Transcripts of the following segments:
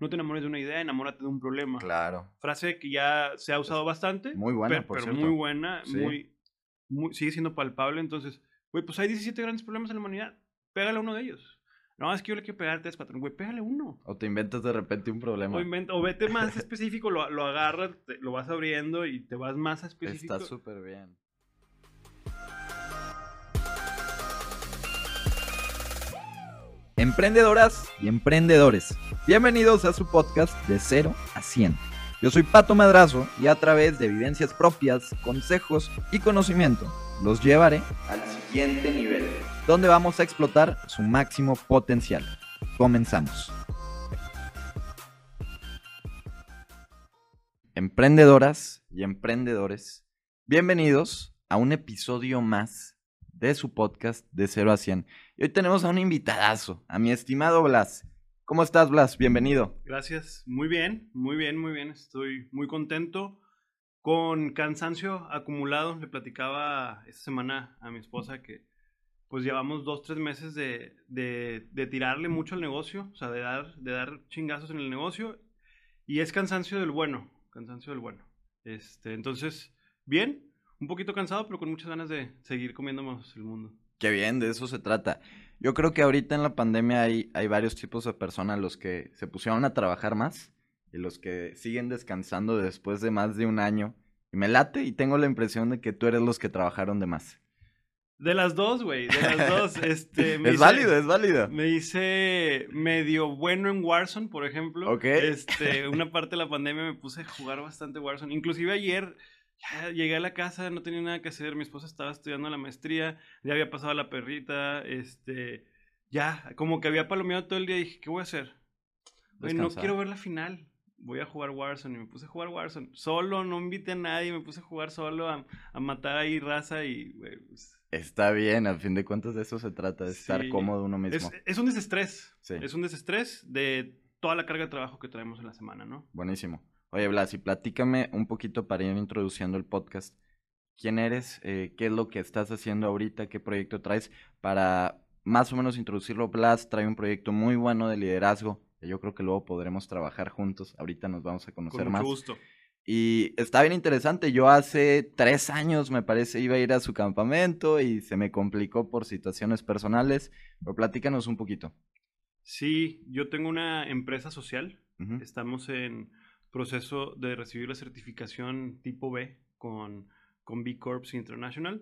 no te enamores de una idea, enamórate de un problema. Claro. Frase que ya se ha usado bastante. Muy buena, pero, por pero muy buena, Sí. muy, muy, sigue siendo palpable. Entonces, güey, pues hay 17 grandes problemas en la humanidad. Pégale a uno de ellos. No, es que yo le quiero pegar tres, cuatro. Güey, pégale uno. O te inventas de repente un problema. O, inventa- o vete más específico, lo, lo agarras, te- lo vas abriendo y te vas más a específico. Está súper bien. Emprendedoras y emprendedores, bienvenidos a su podcast de 0 a 100. Yo soy Pato Madrazo y a través de vivencias propias, consejos y conocimiento los llevaré al siguiente nivel, donde vamos a explotar su máximo potencial. Comenzamos. Emprendedoras y emprendedores, bienvenidos a un episodio más de su podcast de 0 a 100. Y hoy tenemos a un invitadazo, a mi estimado Blas. ¿Cómo estás, Blas? Bienvenido. Gracias. Muy bien, muy bien, muy bien. Estoy muy contento. Con cansancio acumulado, le platicaba esta semana a mi esposa que pues llevamos dos, tres meses de, de, de tirarle mucho al negocio, o sea, de dar, de dar chingazos en el negocio. Y es cansancio del bueno, cansancio del bueno. Este, entonces, bien, un poquito cansado, pero con muchas ganas de seguir comiéndonos el mundo. Qué bien, de eso se trata. Yo creo que ahorita en la pandemia hay, hay varios tipos de personas, los que se pusieron a trabajar más y los que siguen descansando después de más de un año. Y me late y tengo la impresión de que tú eres los que trabajaron de más. De las dos, güey, de las dos. Este, me es hice- válido, es válido. Me hice medio bueno en Warzone, por ejemplo. Ok. Este, una parte de la pandemia me puse a jugar bastante Warzone. Inclusive ayer ya llegué a la casa, no tenía nada que hacer. Mi esposa estaba estudiando la maestría, ya había pasado la perrita, este, ya, como que había palomeado todo el día y dije, ¿qué voy a hacer? Güey, no quiero ver la final. Voy a jugar Warzone y me puse a jugar Warzone. Solo, no invité a nadie, me puse a jugar solo a, a matar ahí raza y, pues, Está bien, al fin de cuentas de eso se trata, de estar Sí. cómodo uno Es, mismo. es un desestrés. Sí. Es un desestrés de toda la carga de trabajo que traemos en la semana, ¿no? Buenísimo. Oye, Blas, y platícame un poquito para ir introduciendo el podcast. ¿Quién eres? Eh, ¿Qué es lo que estás haciendo ahorita? ¿Qué proyecto traes? Para más o menos introducirlo, Blas trae un proyecto muy bueno de liderazgo. que Yo creo que luego podremos trabajar juntos. Ahorita nos vamos a conocer Con mucho más. gusto. Y está bien interesante. Yo hace tres años, me parece, iba a ir a su campamento y se me complicó por situaciones personales. Pero platícanos un poquito. Sí, yo tengo una empresa social. Estamos en proceso de recibir la certificación tipo B con, con B Corps International.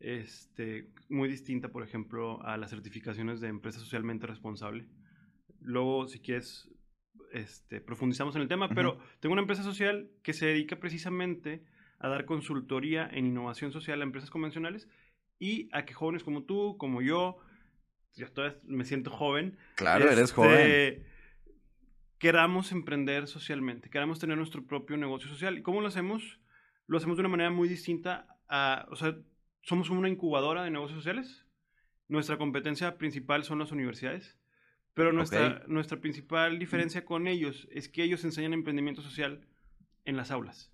Este, muy distinta, por ejemplo, a las certificaciones de empresa socialmente responsable. Luego, si quieres, este, profundizamos en el tema, Ujú. pero tengo una empresa social que se dedica precisamente a dar consultoría en innovación social a empresas convencionales y a que jóvenes como tú, como yo, yo todavía me siento joven, Claro, eres este, joven. Queramos emprender socialmente, queramos tener nuestro propio negocio social. ¿Y cómo lo hacemos? Lo hacemos de una manera muy distinta a, o sea, somos una incubadora de negocios sociales. Nuestra competencia principal son las universidades, pero nuestra, Ok. nuestra principal diferencia con ellos es que ellos enseñan emprendimiento social en las aulas.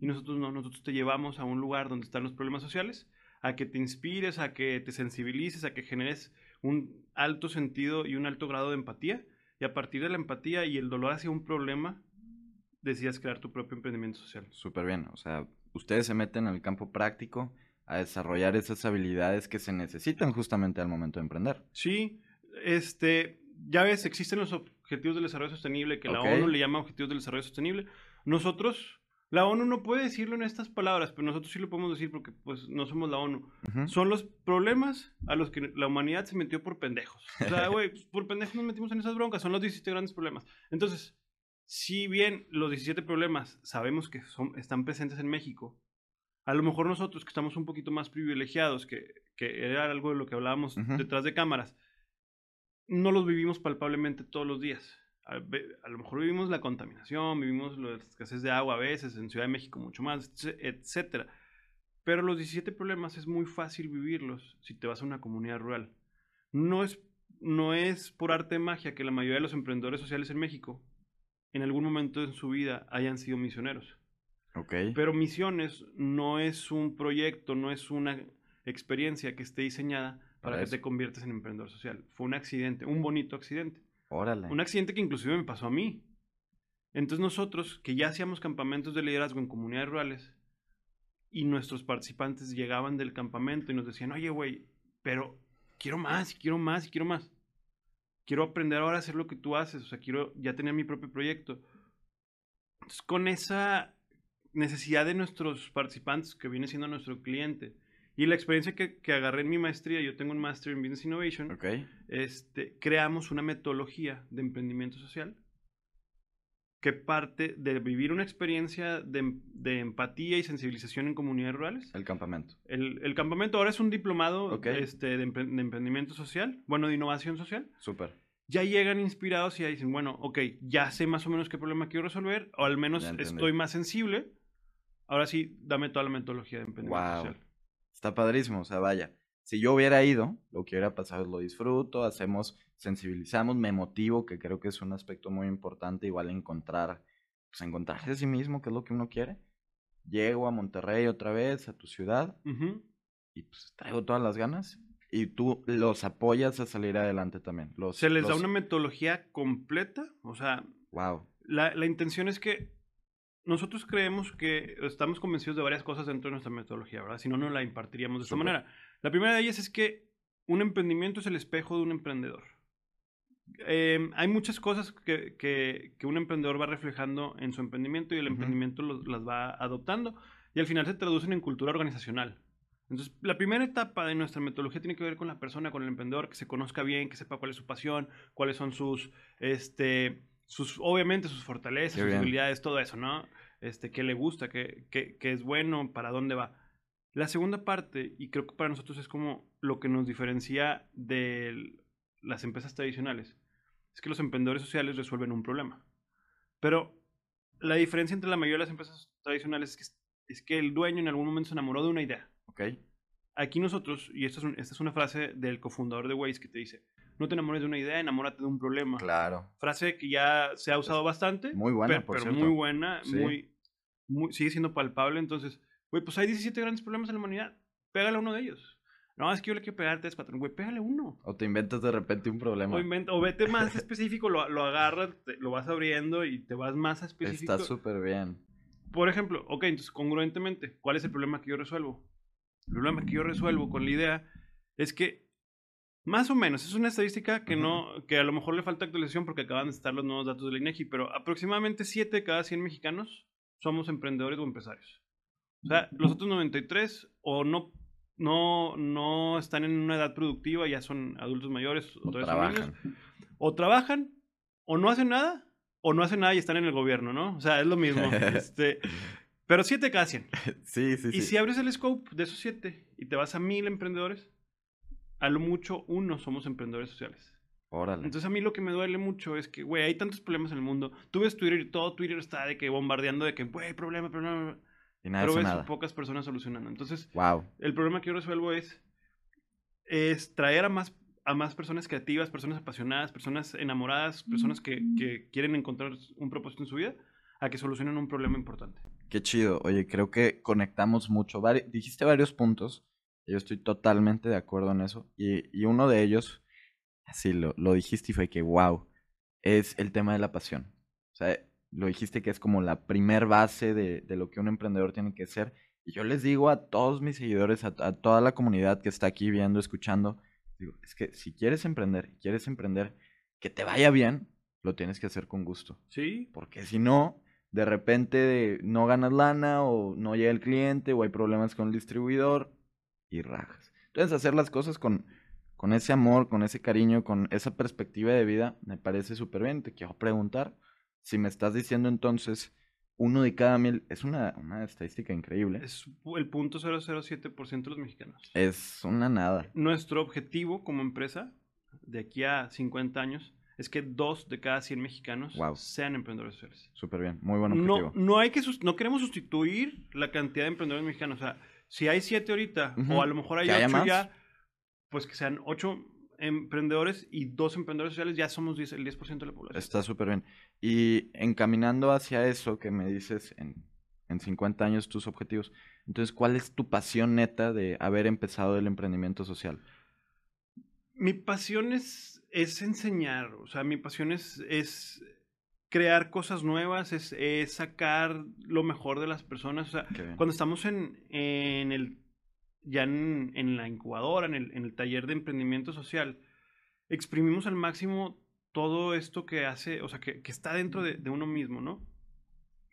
Y nosotros no, nosotros te llevamos a un lugar donde están los problemas sociales, a que te inspires, a que te sensibilices, a que generes un alto sentido y un alto grado de empatía. Y a partir de la empatía y el dolor hacia un problema, decidas crear tu propio emprendimiento social. Súper bien. O sea, ustedes se meten al campo práctico a desarrollar esas habilidades que se necesitan justamente al momento de emprender. Sí, este, ya ves, existen los objetivos del desarrollo sostenible, que la ONU le llama objetivos del desarrollo sostenible. Nosotros, la ONU no puede decirlo en estas palabras, pero nosotros sí lo podemos decir porque pues no somos la ONU. Son los problemas a los que la humanidad se metió por pendejos. O sea, güey, pues, por pendejos nos metimos en esas broncas, son los 17 grandes problemas. Entonces, si bien los 17 problemas sabemos que son, están presentes en México, a lo mejor nosotros que estamos un poquito más privilegiados, que, que era algo de lo que hablábamos detrás de cámaras, no los vivimos palpablemente todos los días. A, lo mejor vivimos la contaminación, vivimos la escasez de agua a veces, en Ciudad de México mucho más, etc- etcétera. Pero los 17 problemas es muy fácil vivirlos si te vas a una comunidad rural. No es, no es por arte de magia que la mayoría de los emprendedores sociales en México en algún momento en su vida hayan sido misioneros. Ok. Pero misiones no es un proyecto, no es una experiencia que esté diseñada para, Para que eso. te conviertas en emprendedor social. Fue un accidente, un bonito accidente. Un accidente que inclusive me pasó a mí. Entonces nosotros, que ya hacíamos campamentos de liderazgo en comunidades rurales, y nuestros participantes llegaban del campamento y nos decían, oye, güey, pero quiero más, quiero más, quiero más. Quiero aprender ahora a hacer lo que tú haces, o sea, quiero ya tener mi propio proyecto. Entonces, con esa necesidad de nuestros participantes, que viene siendo nuestro cliente, y la experiencia que, que agarré en mi maestría, yo tengo un Master en Business Innovation, Ok. este, creamos una metodología de emprendimiento social que parte de vivir una experiencia de, de empatía y sensibilización en comunidades rurales. El campamento. El, el campamento ahora es un diplomado Ok. este, de, empre- de emprendimiento social, bueno, de innovación social. Súper. Ya llegan inspirados y ya dicen, bueno, ok, ya sé más o menos qué problema quiero resolver, o al menos estoy más sensible. Ahora sí, dame toda la metodología de emprendimiento Wow. social. Está padrísimo, o sea, vaya. Si yo hubiera ido, lo que hubiera pasado es lo disfruto, hacemos, sensibilizamos, me motivo, que creo que es un aspecto muy importante, igual encontrar, pues encontrarse a sí mismo, que es lo que uno quiere. Llego a Monterrey otra vez, a tu ciudad, Ujú. y pues traigo todas las ganas. Y tú los apoyas a salir adelante también. Los, Se les da los- una metodología completa, o sea, Wow. la, la intención es que nosotros creemos que estamos convencidos de varias cosas dentro de nuestra metodología, ¿verdad? Si no, no la impartiríamos de esta manera. La primera de ellas es que un emprendimiento es el espejo de un emprendedor. Eh, hay muchas cosas que, que- que un emprendedor va reflejando en su emprendimiento y el Ujú. emprendimiento los- las va adoptando y al final se traducen en cultura organizacional. Entonces, la primera etapa de nuestra metodología tiene que ver con la persona, con el emprendedor, que se conozca bien, que sepa cuál es su pasión, cuáles son sus, este, sus, obviamente sus fortalezas, Qué sus bien. habilidades, todo eso, ¿no? Este, qué le gusta, qué, qué- qué es bueno, para dónde va. La segunda parte, y creo que para nosotros es como lo que nos diferencia de las empresas tradicionales, es que los emprendedores sociales resuelven un problema. Pero la diferencia entre la mayoría de las empresas tradicionales es que, es que el dueño en algún momento se enamoró de una idea. Aquí nosotros, y esta es, un- esta es una frase del cofundador de Waze que te dice, no te enamores de una idea, enamórate de un problema. Claro. Frase que ya se ha usado bastante. Muy buena, pero, por pero cierto. muy buena, Sí. muy, muy- sigue siendo palpable. Entonces, güey, pues hay 17 grandes problemas en la humanidad. Pégale a uno de ellos. No, es que yo le quiero pegar tres, cuatro. Güey, pégale uno. O te inventas de repente un problema. O, inventa- o vete más específico, lo, lo agarras, te- lo vas abriendo y te vas más específico. Está súper bien. Por ejemplo, ok, entonces congruentemente, ¿cuál es el problema que yo resuelvo? El problema que yo resuelvo con la idea es que, más o menos, es una estadística que no, que a lo mejor le falta actualización porque acaban de estar los nuevos datos de la INEGI, pero aproximadamente 7 de cada 100 mexicanos somos emprendedores o empresarios. O sea, los otros 93 o no, no, no están en una edad productiva, ya son adultos mayores O niños, trabajan. o trabajan, o no hacen nada, o no hacen nada y están en el gobierno, ¿no? O sea, es lo mismo. este, pero 7 cada 100. Sí, sí, sí. Y si abres el scope de esos 7 y te vas a mil emprendedores, a lo mucho uno somos emprendedores sociales. Órale. Entonces a mí lo que me duele mucho es que, güey, hay tantos problemas en el mundo. Tú ves Twitter y todo Twitter está de que bombardeando de que, güey, problema, problema. y nada pero ves nada. pocas personas solucionando. Entonces, Wow. el problema que yo resuelvo es, es traer a más, a más personas creativas, personas apasionadas, personas enamoradas, personas que, que quieren encontrar un propósito en su vida, a que solucionen un problema importante. Qué chido. Oye, creo que conectamos mucho. Vari- dijiste varios puntos. Yo estoy totalmente de acuerdo en eso. Y, y uno de ellos, así lo, lo dijiste y fue que, wow, es el tema de la pasión. O sea, lo dijiste que es como la primer base de, de lo que un emprendedor tiene que ser. Y yo les digo a todos mis seguidores, a, a toda la comunidad que está aquí viendo, escuchando, digo, es que si quieres emprender, quieres emprender, que te vaya bien, lo tienes que hacer con gusto. ¿Sí? Porque si no, de repente no ganas lana o no llega el cliente o hay problemas con el distribuidor y rajas. Entonces hacer las cosas con, con ese amor, con ese cariño, con esa perspectiva de vida, me parece súper bien. Te quiero preguntar si me estás diciendo entonces uno de cada mil, es una, una estadística increíble. Es el punto 007% de los mexicanos. Es una nada. Nuestro objetivo como empresa, de aquí a 50 años, es que dos de cada 100 mexicanos Wow. sean emprendedores sociales. Súper bien. Muy buen No, objetivo. no, hay que no queremos sustituir la cantidad de emprendedores mexicanos. O sea, si hay siete ahorita, o a lo mejor hay ocho más. ya, pues que sean ocho emprendedores y dos emprendedores sociales, ya somos 10 el 10% de la población. Está súper bien. Y encaminando hacia eso que me dices en, en 50 años tus objetivos, entonces, ¿cuál es tu pasión neta de haber empezado el emprendimiento social? Mi pasión es, es enseñar, o sea, mi pasión es, es crear cosas nuevas, es, es sacar lo mejor de las personas. O sea, cuando estamos en, en el, ya en, en la incubadora, en el, en el taller de emprendimiento social, exprimimos al máximo todo esto que hace, o sea, que, que está dentro de, de uno mismo, ¿no?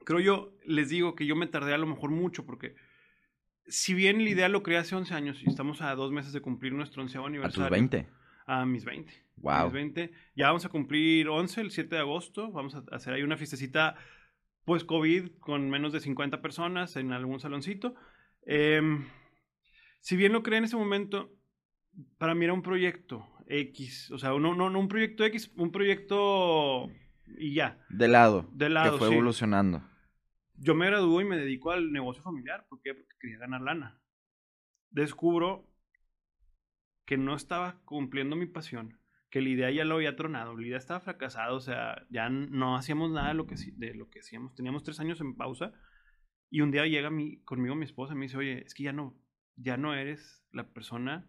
Creo yo, les digo que yo me tardé a lo mejor mucho porque si bien la idea lo creé hace 11 años y estamos a dos meses de cumplir nuestro onceavo A aniversario. tus 20. A mis 20. A Wow. mis 20. Ya vamos a cumplir 11 el 7 de agosto. Vamos a hacer ahí una fiestecita pues COVID con menos de 50 personas en algún saloncito. Em, si bien lo creé en ese momento, para mí era un proyecto X. O sea, no, no, no un proyecto X, un proyecto y ya. De lado. De lado, Que fue sí. evolucionando. Yo me gradúo y me dedico al negocio familiar. ¿Por qué? Porque quería ganar lana. Descubro que no estaba cumpliendo mi pasión, que la idea ya lo había tronado, la idea estaba fracasada, o sea, ya no hacíamos nada de lo que, de lo que hacíamos. Teníamos tres años en pausa y un día llega mi, conmigo mi esposa y me dice, oye, es que ya no, ya no eres la persona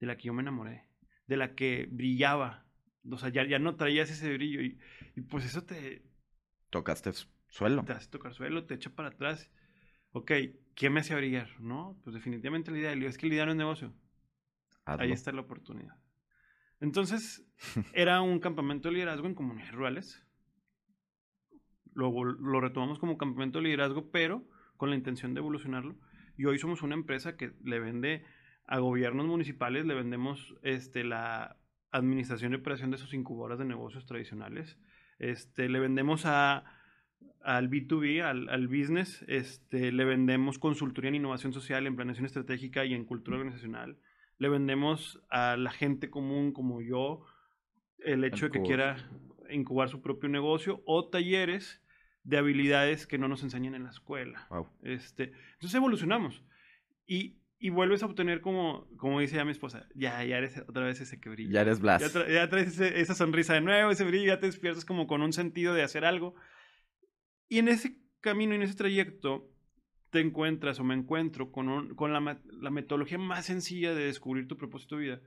de la que yo me enamoré, de la que brillaba. O sea, ya, ya no traías ese brillo y, y pues eso te, Tocaste suelo. te hace tocar suelo, te echa para atrás. Ok, ¿qué me hace brillar? No, pues definitivamente la idea. Es que la idea no es negocio. Hazlo. Ahí está la oportunidad. Entonces, era un campamento de liderazgo en comunidades rurales. Luego lo retomamos como campamento de liderazgo, pero con la intención de evolucionarlo. Y hoy somos una empresa que le vende a gobiernos municipales, le vendemos este, la administración y operación de sus incubadoras de negocios tradicionales. Este, le vendemos a, al B2B, al, al business, este, le vendemos consultoría en innovación social, en planeación estratégica y en cultura organizacional. Le vendemos a la gente común como yo el hecho de que quiera incubar su propio negocio o talleres de habilidades que no nos enseñan en la escuela. Wow. Este, entonces evolucionamos. Y, y vuelves a obtener como, como dice ya mi esposa, ya, ya eres otra vez ese que brilla. Ya eres Blas. Ya, tra- ya traes ese- esa sonrisa de nuevo, ese brillo, ya te despiertas como con un sentido de hacer algo. Y en ese camino, en ese trayecto, te encuentras o me encuentro con, un- con la, la metodología más sencilla de descubrir tu propósito de vida,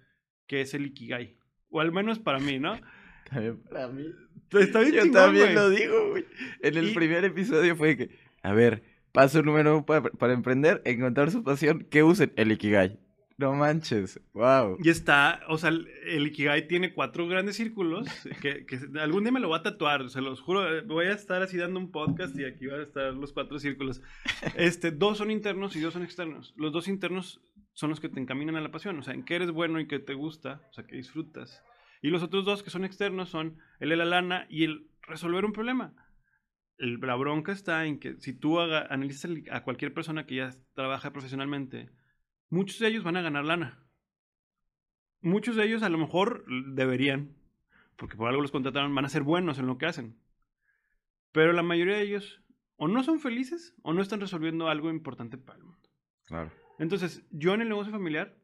que es el Ikigai. O al menos para mí, ¿no? También para mí. Está bien Yo chingón, también lo digo, güey. En el Y- primer episodio fue que, a ver, paso número uno para, para emprender, encontrar su pasión, ¿qué usen? El Ikigai. No manches, wow. Y está, o sea, el, Ikigai tiene cuatro grandes círculos que, que algún día me lo voy a tatuar, se los juro. Voy a estar así dando un podcast y aquí van a estar los cuatro círculos. Este, dos son internos y dos son externos. Los dos internos son los que te encaminan a la pasión, o sea, en qué eres bueno y qué te gusta, o sea, que disfrutas. Y los otros dos que son externos son el de la lana y el resolver un problema. El- la bronca está en que si tú haga- analizas a cualquier persona que ya trabaja profesionalmente, muchos de ellos van a ganar lana. Muchos de ellos a lo mejor deberían, porque por algo los contrataron, van a ser buenos en lo que hacen. Pero la mayoría de ellos o no son felices o no están resolviendo algo importante para el mundo. Claro. Entonces, yo en el negocio familiar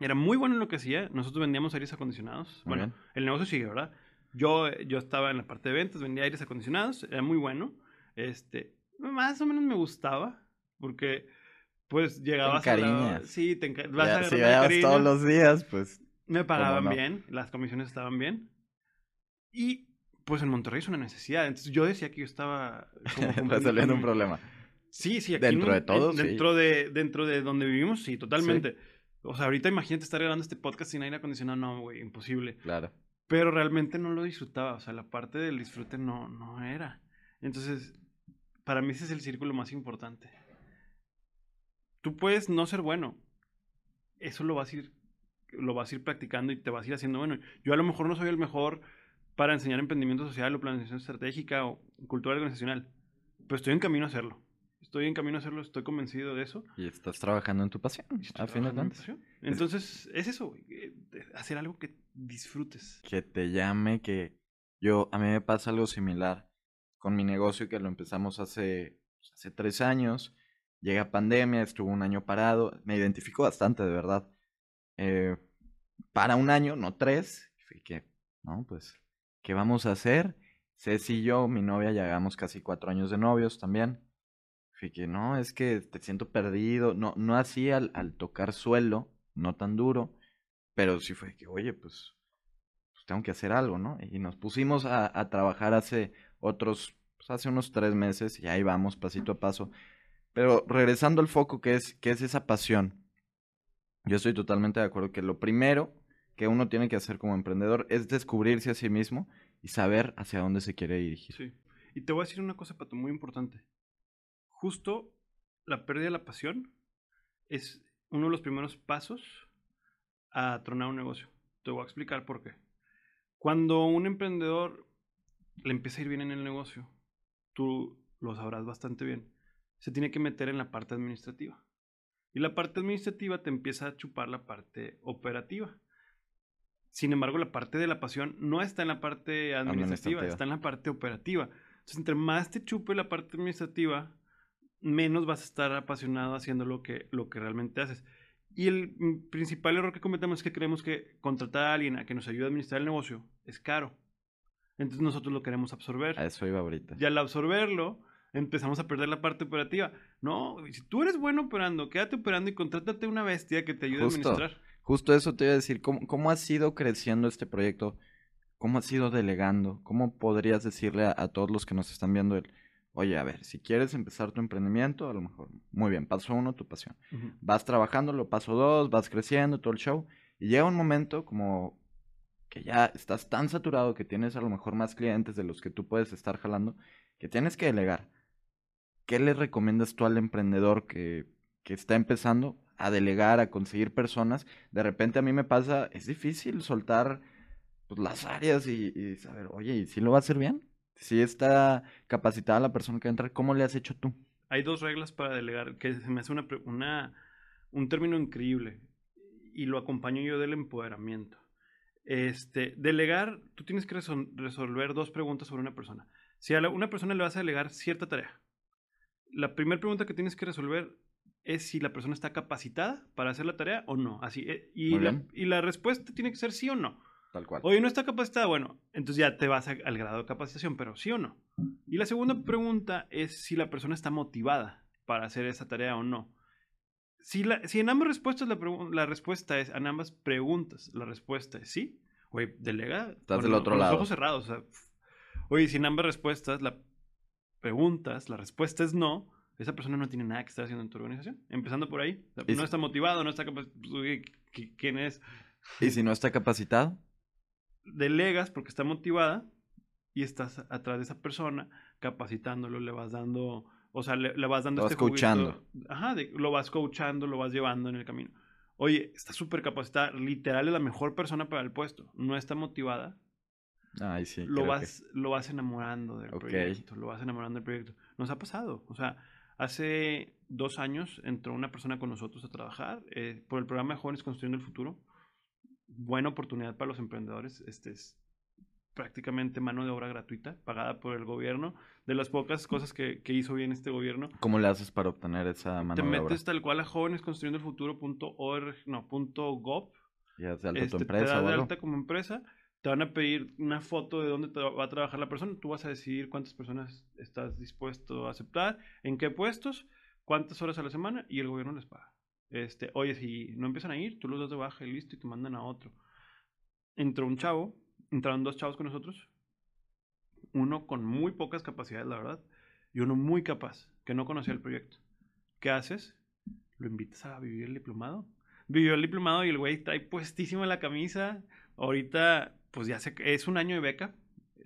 era muy bueno en lo que hacía. Nosotros vendíamos aires acondicionados. Muy bueno, bien. el negocio sigue, ¿verdad? Yo, yo estaba en la parte de ventas, vendía aires acondicionados, era muy bueno. Este, más o menos me gustaba, porque pues llegabas a la-. Sí, te enca- vas Ya, a si cariño. todos los días, pues. Me pagaban no? bien, las comisiones estaban bien. Y pues en Monterrey es una necesidad. Entonces yo decía que yo estaba como- como- resolviendo un problema. Sí, sí, aquí en Dentro de todo, en- sí. Dentro de, dentro de donde vivimos, sí, totalmente. O sea, ahorita imagínate estar grabando este podcast sin aire acondicionado, no, güey, imposible. Claro. Pero realmente no lo disfrutaba, o sea, la parte del disfrute no, no era. Entonces, para mí ese es el círculo más importante. Tú puedes no ser bueno, eso lo vas a ir, lo vas a ir practicando y te vas a ir haciendo bueno. Yo a lo mejor no soy el mejor para enseñar emprendimiento social o planificación estratégica o cultura organizacional, pero estoy en camino a hacerlo. Estoy en camino a hacerlo, estoy convencido de eso. Y estás trabajando en tu pasión, a fin de cuentas. Entonces, es eso, eh, hacer algo que disfrutes. Que te llame, que yo, a mí me pasa algo similar con mi negocio que lo empezamos hace, pues, hace tres años. Llega pandemia, estuvo un año parado, me identifico bastante, de verdad. Eh, para un año, no tres, y que, no, pues, ¿qué vamos a hacer? Ceci y yo, mi novia, llevamos casi cuatro años de novios también. Fui no, es que te siento perdido, no, no así al, al tocar suelo, no tan duro, pero sí fue que, oye, pues, pues tengo que hacer algo, ¿no? Y nos pusimos a, a trabajar hace otros pues, hace unos tres meses y ahí vamos pasito a paso. Pero regresando al foco que es, que es esa pasión, yo estoy totalmente de acuerdo que lo primero que uno tiene que hacer como emprendedor es descubrirse a sí mismo y saber hacia dónde se quiere dirigir. Sí. Y te voy a decir una cosa, Pato, muy importante. Justo la pérdida de la pasión es uno de los primeros pasos a tronar un negocio. Te voy a explicar por qué. Cuando un emprendedor le empieza a ir bien en el negocio, tú lo sabrás bastante bien, se tiene que meter en la parte administrativa. Y la parte administrativa te empieza a chupar la parte operativa. Sin embargo, la parte de la pasión no está en la parte administrativa, está en la parte operativa. Entonces, entre más te chupe la parte administrativa, menos vas a estar apasionado haciendo lo que, lo que realmente haces. Y el principal error que cometemos es que creemos que contratar a alguien a que nos ayude a administrar el negocio es caro. Entonces nosotros lo queremos absorber. A eso iba ahorita. Y al absorberlo, empezamos a perder la parte operativa. No, si tú eres bueno operando, quédate operando y contrátate una bestia que te ayude a administrar. Justo eso te iba a decir. ¿Cómo, cómo ha sido creciendo este proyecto? ¿Cómo has ido delegando? ¿Cómo podrías decirle a, todos los que nos están viendo el, oye, a ver, si quieres empezar tu emprendimiento, a lo mejor, muy bien, paso uno, tu pasión. Vas trabajando, lo paso dos, vas creciendo, todo el show. Y llega un momento como que ya estás tan saturado que tienes a lo mejor más clientes de los que tú puedes estar jalando, que tienes que delegar. ¿Qué le recomiendas tú al emprendedor que, que está empezando a delegar, a conseguir personas? De repente a mí me pasa, es difícil soltar pues, las áreas y, saber, oye, ¿y si lo va a hacer bien? Si está capacitada la persona que entra, ¿cómo le has hecho tú? Hay dos reglas para delegar, que se me hace una, un término increíble y lo acompaño yo del empoderamiento. Este, delegar, tú tienes que resolver dos preguntas sobre una persona. Si a una persona le vas a delegar cierta tarea, la primera pregunta que tienes que resolver es si la persona está capacitada para hacer la tarea o no. Así, eh, y, la, y la respuesta tiene que ser sí o no. Tal cual. Oye, no está capacitada, bueno, entonces ya te vas al grado de capacitación, pero sí o no. Y la segunda pregunta es si la persona está motivada para hacer esa tarea o no. Si, la, si en ambas respuestas la, la, respuesta es, en ambas preguntas, la respuesta es sí, oye, delega. Estás del otro lado. Los ojos cerrados. oye, si en ambas respuestas, la preguntas, la respuesta es no, esa persona no tiene nada que estar haciendo en tu organización. Empezando por ahí. no está motivado, no está capacitado. Pues, ¿Quién es? ¿Y si no está capacitado? delegas porque está motivada y estás atrás de esa persona capacitándolo, le vas dando, o sea, le, vas dando lo este vas coachando. Ajá, lo vas coachando, lo vas llevando en el camino. Oye, está súper capacitada, literal es la mejor persona para el puesto, no está motivada. Ay, sí. Lo vas, lo vas enamorando del proyecto, lo vas enamorando del proyecto. Nos ha pasado, o sea, hace dos años entró una persona con nosotros a trabajar eh, por el programa de Jóvenes Construyendo el Futuro buena oportunidad para los emprendedores. Este es prácticamente mano de obra gratuita, pagada por el gobierno. De las pocas cosas que, hizo bien este gobierno. ¿Cómo le haces para obtener esa mano de obra? Te metes tal cual a jóvenesconstruyendolfuturo.org, no, punto .gov. Ya de alta tu este, empresa. Te de alta como empresa. Te van a pedir una foto de dónde va a trabajar la persona. Tú vas a decidir cuántas personas estás dispuesto a aceptar, en qué puestos, cuántas horas a la semana y el gobierno les paga. Este, oye, si no empiezan a ir, tú los das de baja y listo y te mandan a otro. Entró un chavo, entraron dos chavos con nosotros, uno con muy pocas capacidades, la verdad, y uno muy capaz, que no conocía el proyecto. ¿Qué haces? Lo invitas a vivir el diplomado. Vivió el diplomado y el güey puestísimo en la camisa. Ahorita, pues ya es un año de beca.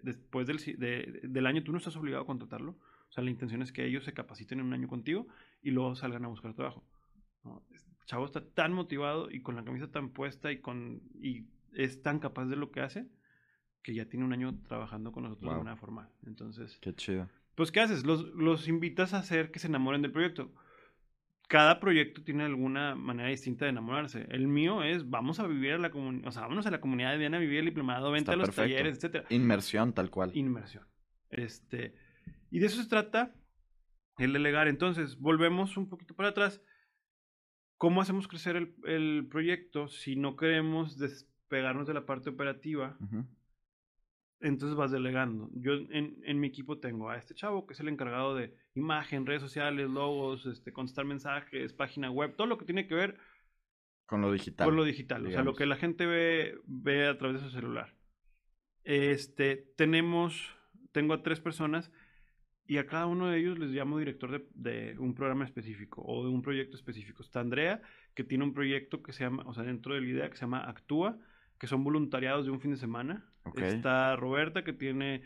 Después del, del año tú no estás obligado a contratarlo. O sea, la intención es que ellos se capaciten en un año contigo y luego salgan a buscar trabajo. El chavo está tan motivado y con la camisa tan puesta y, con, y es tan capaz de lo que hace que ya tiene un año trabajando con nosotros de manera formal. Entonces. Qué chido. Pues, ¿qué haces? Los, los invitas a hacer que se enamoren del proyecto. Cada proyecto tiene alguna manera distinta de enamorarse. El mío es, vamos a vivir a la comunidad, o sea, vámonos a la comunidad, viene a vivir el diplomado, vente a los talleres, etcétera. Inmersión, tal cual. Inmersión. Este, y de eso se trata el delegar. Entonces, volvemos un poquito para atrás. ¿Cómo hacemos crecer el, el, proyecto si no queremos despegarnos de la parte operativa? Entonces vas delegando. Yo en, en, mi equipo tengo a este chavo que es el encargado de imagen, redes sociales, logos, este, contestar mensajes, página web, todo lo que tiene que ver con lo digital. Con lo digital, o sea, lo que la gente ve, ve a través de su celular. Este, tenemos tengo a tres personas y a cada uno de ellos les llamo director de, de, un programa específico o de un proyecto específico. Está Andrea, que tiene un proyecto que se llama, o sea, dentro de la idea que se llama Actúa, que son voluntariados de un fin de semana. Ok. Está Roberta, que tiene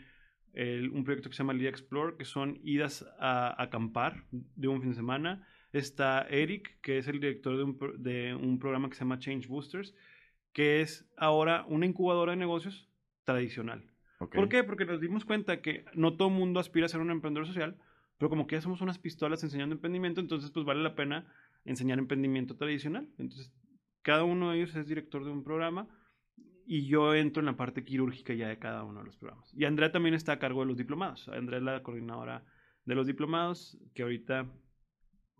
el- un proyecto que se llama Lidia Explore, que son idas a, a acampar de un fin de semana. Está Eric, que es el director de un, de un programa que se llama Change Boosters, que es ahora una incubadora de negocios tradicional. ok. ¿Por qué? Porque nos dimos cuenta que no todo el mundo aspira a ser un emprendedor social, pero como que ya somos unas pistolas enseñando emprendimiento, entonces pues vale la pena enseñar emprendimiento tradicional. Entonces, cada uno de ellos es director de un programa y yo entro en la parte quirúrgica ya de cada uno de los programas. Y Andrea también está a cargo de los diplomados. Andrea es la coordinadora de los diplomados, que ahorita...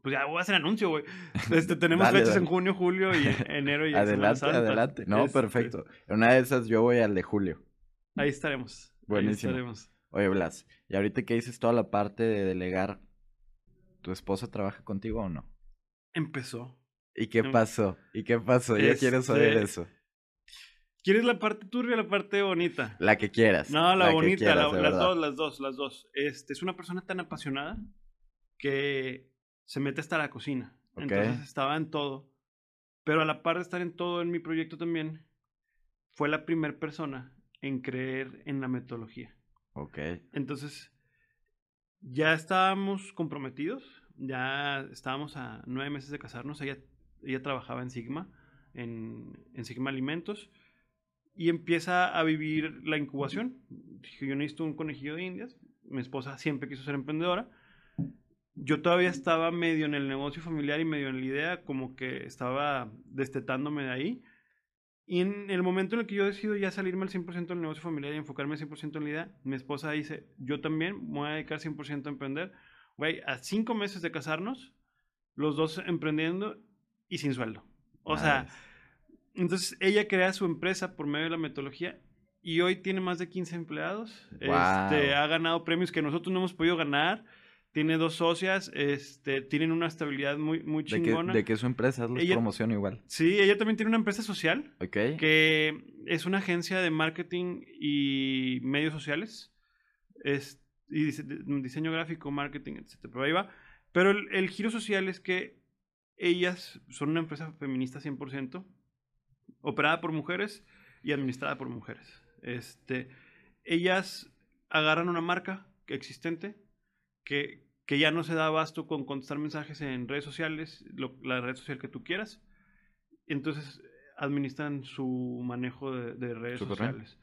Pues ya voy a hacer anuncio, güey. Este, tenemos Dale, fechas dale. en junio, julio y enero y Adelante, adelante. No, Este, perfecto. En una de esas yo voy al de julio. Ahí estaremos. ahí Buenísimo. estaremos. Oye, Blas, y ahorita que dices toda la parte de delegar, ¿tu esposa trabaja contigo o no? Empezó. ¿Y qué Mm. pasó? ¿Y qué pasó? Yo quiero saber Este, eso. ¿Quieres la parte turbia o la parte bonita? La que quieras. No, la, que bonita, quieras, la- las dos, las dos, las dos. Este, es una persona tan apasionada que se mete hasta la cocina. Ok. Entonces estaba en todo. Pero a la par de estar en todo en mi proyecto también, fue la primera persona en creer en la metodología. Ok. Entonces, ya estábamos comprometidos, ya estábamos a nueve meses de casarnos, ella, ella trabajaba en Sigma, en, en Sigma Alimentos, y empieza a vivir la incubación. Dije, yo necesito un conejillo de indias, mi esposa siempre quiso ser emprendedora, yo todavía estaba medio en el negocio familiar y medio en la idea, como que estaba destetándome de ahí. Y en el momento en el que yo decido ya salirme al 100% del negocio familiar y enfocarme al 100% en la idea, mi esposa dice, yo también me voy a dedicar 100% a emprender. Güey, a cinco meses de casarnos, los dos emprendiendo y sin sueldo. O sea. Entonces ella crea su empresa por medio de la metodología y hoy tiene más de 15 empleados. Wow. Este, ha ganado premios que nosotros no hemos podido ganar. Tiene dos socias, este, tienen una estabilidad muy, muy ¿De que, chingona. de que su empresa Ella- promoción igual. Sí, ella también tiene una empresa social que es una agencia de marketing y medios sociales. Es, y diseño gráfico, marketing, etc. Pero ahí va. Pero el, el giro social es que ellas son una empresa feminista 100%, operada por mujeres y administrada por mujeres. Este, ellas agarran una marca existente que, que ya no se da abasto con contestar mensajes en redes sociales, lo- la red social que tú quieras. Entonces administran su manejo de, de redes bien. sociales.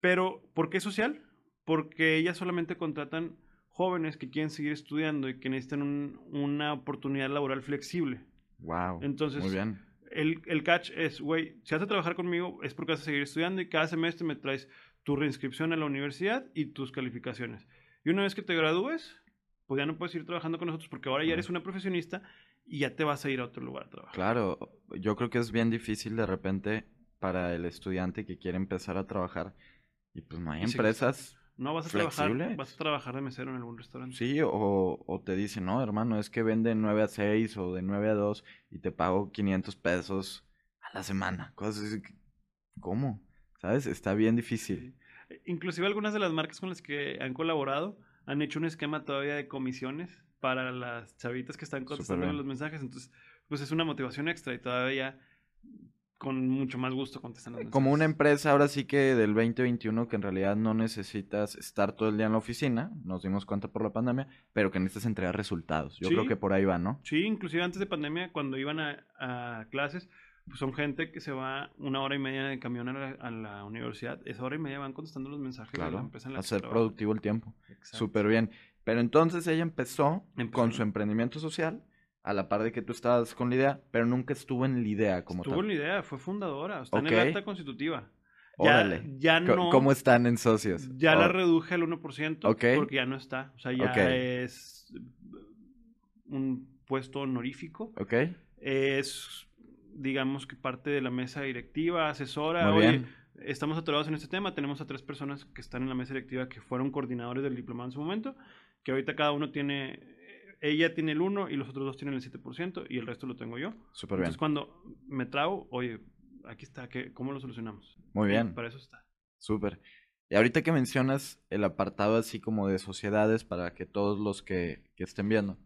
Pero, ¿por qué social? Porque ellas solamente contratan jóvenes que quieren seguir estudiando y que necesitan un- una oportunidad laboral flexible. Wow. Entonces, Muy bien. El, el catch es, güey, si vas a trabajar conmigo es porque vas a seguir estudiando y cada semestre me traes tu reinscripción a la universidad y tus calificaciones. Y una vez que te gradúes, pues ya no puedes ir trabajando con nosotros porque ahora ya eres una profesionista y ya te vas a ir a otro lugar a trabajar. Claro, yo creo que es bien difícil de repente para el estudiante que quiere empezar a trabajar y pues no hay empresas, No vas a trabajar, vas a trabajar de mesero en algún restaurante. sí, o, o te dicen, no, hermano, es que vende 9 a 6 o de 9 a 2 y te pago 500 pesos a la semana. Cosas así que- ¿Cómo? ¿Sabes? Está bien difícil. Eh, Inclusive algunas de las marcas con las que han colaborado han hecho un esquema todavía de comisiones para las chavitas que están contestando los mensajes. Entonces, pues es una motivación extra y todavía con mucho más gusto contestan mensajes. Como una empresa ahora sí que del 2021 que en realidad no necesitas estar todo el día en la oficina, nos dimos cuenta por la pandemia, pero que necesitas entregar resultados. Yo creo que por ahí va, ¿no? Sí, inclusive antes de pandemia, cuando iban a, a clases, pues son gente que se va una hora y media de camión a la, a la universidad. Esa hora y media van contestando los mensajes de la Claro, empresa en la trabajan. productivo el tiempo. Súper bien. Pero entonces ella empezó, Empezó, con su emprendimiento social, a la par de que tú estabas con la idea, pero nunca estuvo en la idea como Tuvo tal. la idea, fue fundadora, está en Ok. el acta constitutiva. Ya, Órale. ya Co- no. ¿Cómo están en socios? Ya la Oh, reduje al 1% Ok. porque ya no está. O sea, ya Ok. es un puesto honorífico. Ok, Es, digamos que parte de la mesa directiva, asesora. muy Oye, bien. estamos atorados en este tema. Tenemos a tres personas que están en la mesa directiva que fueron coordinadores del diplomado en su momento. Que ahorita cada uno tiene. Ella tiene el 1 y los otros dos tienen el 7% y el resto lo tengo yo. Súper bien. Entonces, cuando me trago, oye, aquí está, ¿qué, ¿cómo lo solucionamos? Muy Y bien. Para eso está. Súper. Y ahorita que mencionas el apartado así como de sociedades para que todos los que, que estén viendo,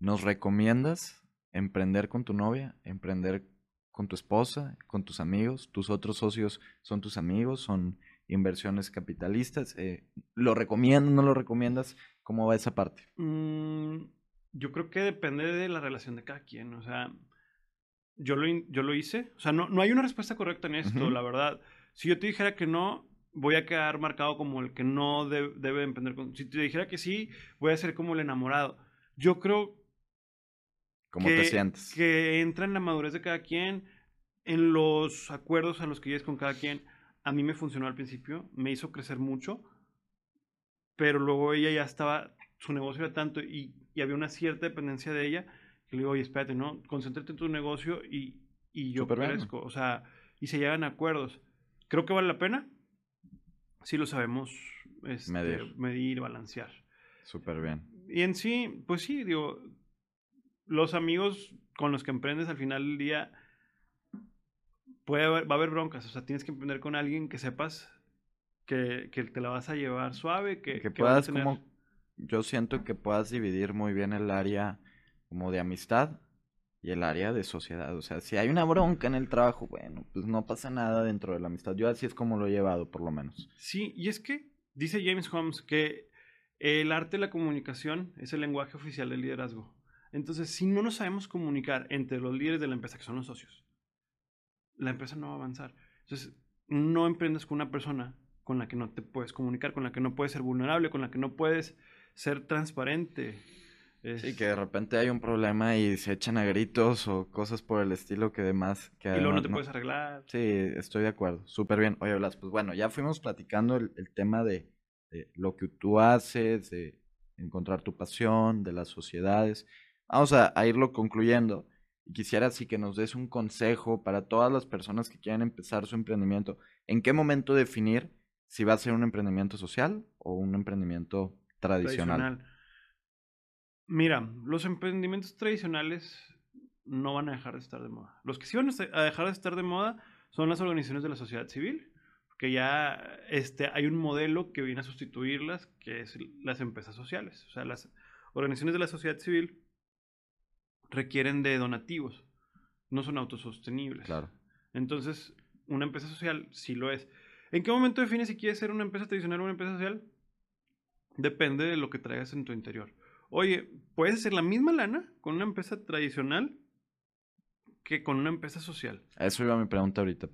¿nos recomiendas emprender con tu novia, emprender con tu esposa, con tus amigos? ¿Tus otros socios son tus amigos? ¿Son inversiones capitalistas? Eh, ¿Lo recomiendas, no lo recomiendas? ¿Cómo va esa parte? Mm, yo creo que depende de la relación de cada quien. O sea, yo lo, yo lo hice. O sea, no, no hay una respuesta correcta en esto, la verdad. Si yo te dijera que no, voy a quedar marcado como el que no de- debe emprender con... Si te dijera que sí, voy a ser como el enamorado. Yo creo ¿Cómo que, te sientes? que entra en la madurez de cada quien, en los acuerdos a los que llegues con cada quien. A mí me funcionó al principio, me hizo crecer mucho, pero luego ella ya estaba, su negocio era tanto y, y había una cierta dependencia de ella, que le digo, oye, espérate, no, concéntrate en tu negocio y, y yo bien. crezco. O sea, y se llegan a acuerdos. Creo que vale la pena si lo sabemos este, Medir. medir, balancear. Súper bien. Y en sí, pues sí, digo, los amigos con los que emprendes al final del día, puede haber, va a haber broncas. O sea, tienes que emprender con alguien que sepas que, que te la vas a llevar suave, que, Que puedas como, yo siento que puedas dividir muy bien el área como de amistad y el área de sociedad. O sea, si hay una bronca en el trabajo, bueno, pues no pasa nada dentro de la amistad. Yo así es como lo he llevado, por lo menos. Sí, y es que dice James Holmes que el arte de la comunicación es el lenguaje oficial del liderazgo. Entonces, si no nos sabemos comunicar entre los líderes de la empresa, que son los socios, la empresa no va a avanzar. Entonces, no emprendas con una persona con la que no te puedes comunicar, con la que no puedes ser vulnerable, con la que no puedes ser transparente. Sí, Es- que de repente hay un problema y se echan a gritos o cosas por el estilo que demás... Que y luego no te puedes arreglar. Sí, estoy de acuerdo. Súper bien. Oye, Blas, pues bueno, ya fuimos platicando el, el tema de, de lo que tú haces, de encontrar tu pasión, de las sociedades. Vamos a, a irlo concluyendo. Y quisiera así que nos des un consejo para todas las personas que quieran empezar su emprendimiento. ¿En qué momento definir si va a ser un emprendimiento social o un emprendimiento tradicional? tradicional. Mira, los emprendimientos tradicionales no van a dejar de estar de moda. Los que sí van a dejar de estar de moda son las organizaciones de la sociedad civil, porque ya este, hay un modelo que viene a sustituirlas, que es las empresas sociales. O sea, las organizaciones de la sociedad civil requieren de donativos, no son autosostenibles. Claro. Entonces, una empresa social sí lo es. ¿En qué momento defines si quieres ser una empresa tradicional o una empresa social? Depende de lo que traigas en tu interior. Oye, puedes hacer la misma lana con una empresa tradicional que con una empresa social. Eso iba mi pregunta ahorita.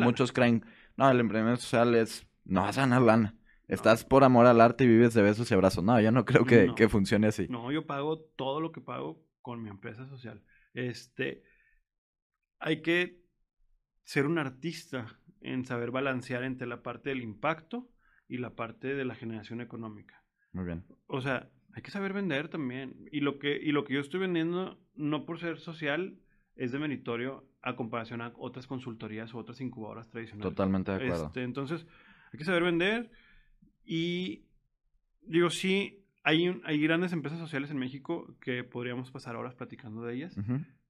Muchos, creen, no, el emprendimiento social es, no vas a ganar lana. Estás por amor al arte y vives de besos y abrazos. No, yo no creo que, No. que funcione así. No, yo pago todo lo que pago con mi empresa social. Este, hay que ser un artista en saber balancear entre la parte del impacto y la parte de la generación económica. Muy bien. O sea, hay que saber vender también. Y lo que, y lo que yo estoy vendiendo, no por ser social, es de meritorio a comparación a otras consultorías o otras incubadoras tradicionales. Totalmente de acuerdo. Este, entonces, hay que saber vender. Y digo, sí, hay, un- hay grandes empresas sociales en México que podríamos pasar horas platicando de ellas,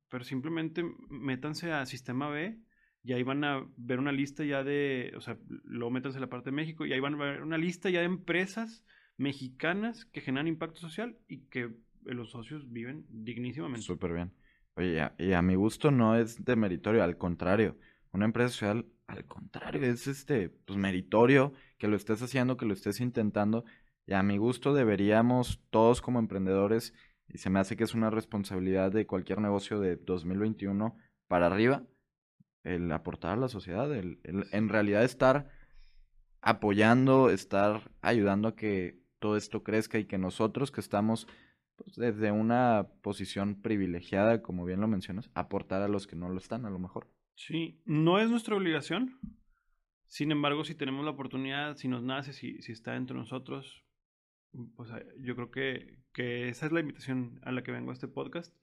pero simplemente métanse a Sistema B y ahí van a ver una lista ya de, o sea, luego métanse a la parte de México y ahí van a ver una lista ya de empresas mexicanas que generan impacto social y que eh, los socios viven dignísimamente. Súper bien. Oye, y a, y a mi gusto no es de meritorio, al contrario. Una empresa social, al contrario, es este, pues meritorio que lo estés haciendo, que lo estés intentando. Y a mi gusto deberíamos todos como emprendedores, y se me hace que es una responsabilidad de cualquier negocio de 2021 para arriba, el aportar a la sociedad, el, el en realidad estar apoyando, estar ayudando a que todo esto crezca y que nosotros que estamos pues, desde una posición privilegiada, como bien lo mencionas, aportar a los que no lo están, a lo mejor. Sí, no es nuestra obligación. Sin embargo, si tenemos la oportunidad, si nos nace, si, si está entre nosotros, pues yo creo que, que esa es la invitación a la que vengo a este podcast.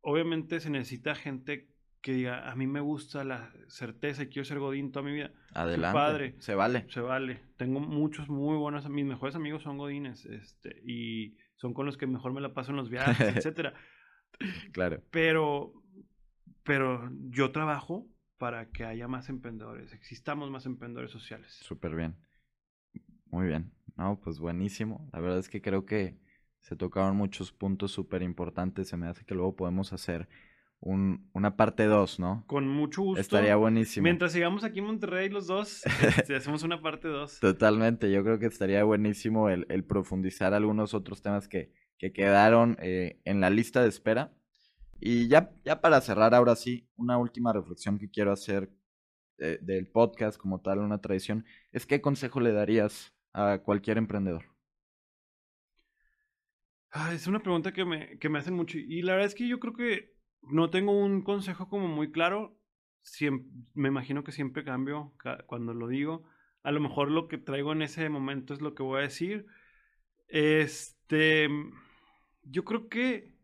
Obviamente se necesita gente que diga, a mí me gusta la certeza y quiero ser Godín toda mi vida. Adelante. padre. Se vale. Se vale. Tengo muchos muy buenos, mis mejores amigos son Godines, este, y son con los que mejor me la paso en los viajes, etcétera. Claro. Pero, pero yo trabajo para que haya más emprendedores, existamos más emprendedores sociales. Súper bien. Muy bien. No, pues buenísimo. La verdad es que creo que se tocaron muchos puntos súper importantes. Se me hace que luego podemos hacer un, una parte 2, ¿no? Con mucho gusto. Estaría buenísimo. Mientras sigamos aquí en Monterrey los dos, este, hacemos una parte 2. Totalmente, yo creo que estaría buenísimo el, el profundizar algunos otros temas que, que quedaron eh, en la lista de espera. Y ya, ya para cerrar, ahora sí, una última reflexión que quiero hacer eh, del podcast como tal, una tradición, es qué consejo le darías a cualquier emprendedor. Ah, es una pregunta que me, que me hacen mucho y la verdad es que yo creo que no tengo un consejo como muy claro. me imagino que siempre cambio cuando lo digo. A lo mejor lo que traigo en ese momento es lo que voy a decir. Este, yo creo que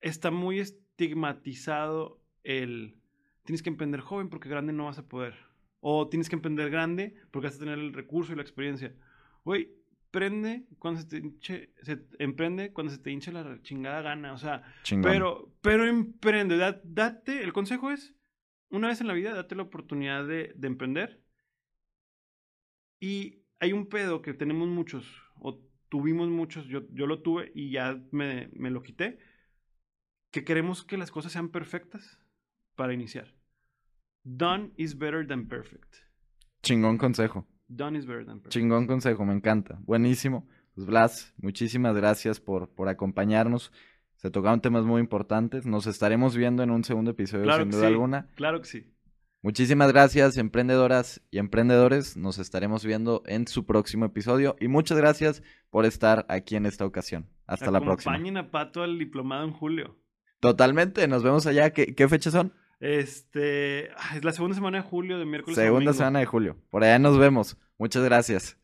está muy estigmatizado el tienes que emprender joven porque grande no vas a poder. O tienes que emprender grande porque vas a tener el recurso y la experiencia. Güey, prende cuando se te hinche, se emprende cuando se te hinche la chingada gana, o sea, pero pero emprende, date, el consejo es una vez en la vida date la oportunidad de, de emprender. Y hay un pedo que tenemos muchos o tuvimos muchos, yo, yo lo tuve y ya me, me lo quité, que queremos que las cosas sean perfectas para iniciar. Done is better than perfect. Chingón consejo. Done is better than perfect. Chingón consejo, me encanta. Buenísimo. Pues Blas, muchísimas gracias por, por acompañarnos. Se tocaron temas muy importantes. Nos estaremos viendo en un segundo episodio, sin duda alguna. Claro que sí. Muchísimas gracias, emprendedoras y emprendedores. Nos estaremos viendo en su próximo episodio. Y muchas gracias por estar aquí en esta ocasión. Hasta la próxima. Acompañen a Pato al diplomado en julio. Totalmente, nos vemos allá. ¿Qué, qué fechas son? Este, es la segunda semana de julio, de miércoles Segunda semana de julio. Por allá nos vemos. Muchas gracias.